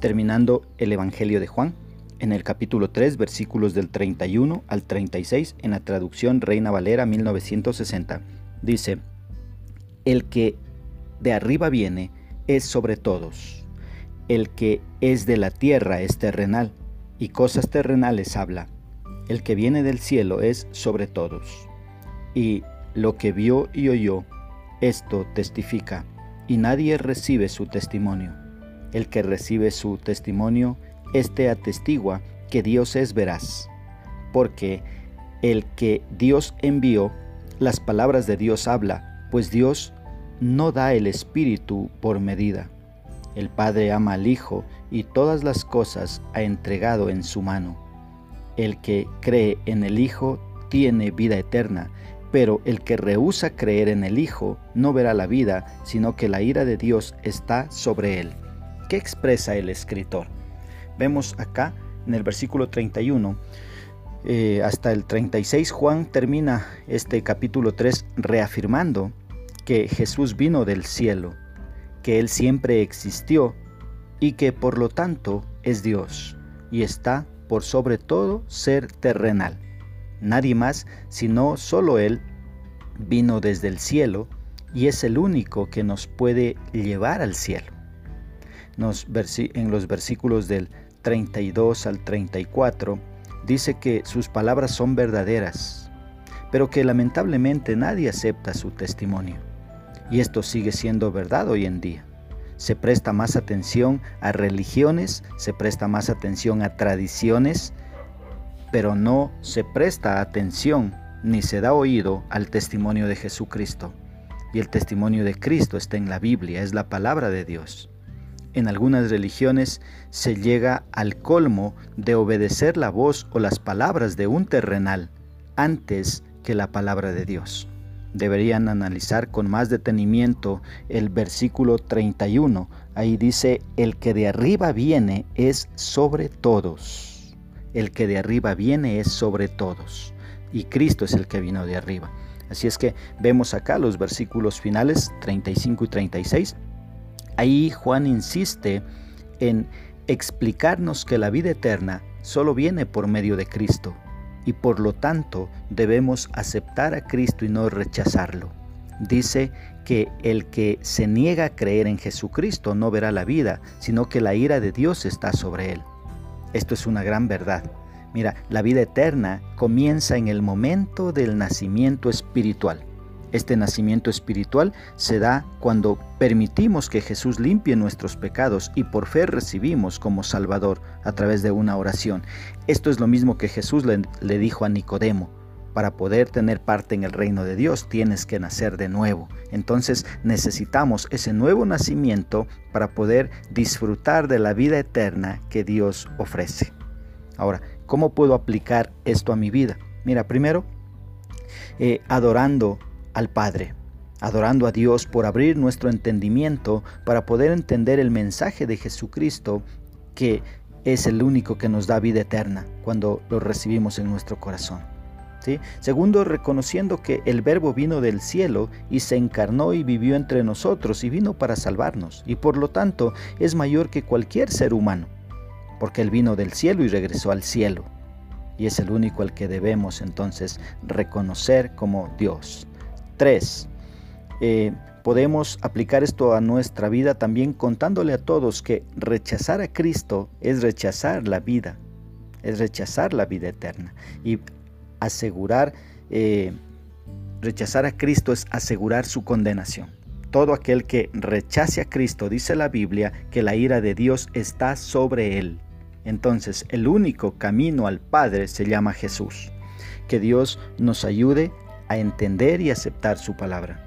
Terminando el Evangelio de Juan, en el capítulo 3, versículos del 31 al 36, en la traducción Reina Valera 1960, dice, El que de arriba viene es sobre todos, el que es de la tierra es terrenal, y cosas terrenales habla, el que viene del cielo es sobre todos, y lo que vio y oyó, esto testifica, y nadie recibe su testimonio. El que recibe su testimonio, éste atestigua que Dios es veraz, porque el que Dios envió, las palabras de Dios habla, pues Dios no da el Espíritu por medida. El Padre ama al Hijo y todas las cosas ha entregado en su mano. El que cree en el Hijo tiene vida eterna, pero el que rehúsa creer en el Hijo no verá la vida, sino que la ira de Dios está sobre él. ¿Qué expresa el escritor? Vemos acá en el versículo 31 eh, hasta el 36, Juan termina este capítulo 3 reafirmando que Jesús vino del cielo, que Él siempre existió y que por lo tanto es Dios y está por sobre todo ser terrenal. Nadie más, sino solo Él, vino desde el cielo y es el único que nos puede llevar al cielo. en los versículos del 32 al 34 dice que sus palabras son verdaderas, pero que lamentablemente nadie acepta su testimonio. Y esto sigue siendo verdad hoy en día. Se presta más atención a religiones, se presta más atención a tradiciones, pero no se presta atención ni se da oído al testimonio de Jesucristo. Y el testimonio de Cristo está en la Biblia, es la palabra de Dios. En algunas religiones se llega al colmo de obedecer la voz o las palabras de un terrenal antes que la palabra de Dios deberían analizar con más detenimiento el versículo 31. Ahí dice, el que de arriba viene es sobre todos. El que de arriba viene es sobre todos. Y Cristo es el que vino de arriba. Así es que vemos acá los versículos finales 35 y 36. Ahí Juan insiste en explicarnos que la vida eterna solo viene por medio de Cristo y por lo tanto debemos aceptar a Cristo y no rechazarlo. Dice que el que se niega a creer en Jesucristo no verá la vida, sino que la ira de Dios está sobre él. Esto es una gran verdad. Mira, la vida eterna comienza en el momento del nacimiento espiritual. Este nacimiento espiritual se da cuando permitimos que Jesús limpie nuestros pecados y por fe recibimos como Salvador a través de una oración. Esto es lo mismo que Jesús le, dijo a Nicodemo. Para poder tener parte en el reino de Dios tienes que nacer de nuevo. Entonces necesitamos ese nuevo nacimiento para poder disfrutar de la vida eterna que Dios ofrece. Ahora, ¿cómo puedo aplicar esto a mi vida? Mira, primero, eh, adorando al Padre, adorando a Dios por abrir nuestro entendimiento para poder entender el mensaje de Jesucristo que es el único que nos da vida eterna cuando lo recibimos en nuestro corazón. Segundo, reconociendo que el Verbo vino del cielo y se encarnó y vivió entre nosotros y vino para salvarnos y por lo tanto es mayor que cualquier ser humano, porque Él vino del cielo y regresó al cielo y es el único al que debemos entonces reconocer como Dios. 3. Eh, podemos aplicar esto a nuestra vida también contándole a todos que rechazar a Cristo es rechazar la vida, es rechazar la vida eterna. Y asegurar, eh, rechazar a Cristo es asegurar su condenación. Todo aquel que rechace a Cristo, dice la Biblia, que la ira de Dios está sobre él. Entonces el único camino al Padre se llama Jesús. Que Dios nos ayude a entender y aceptar su palabra.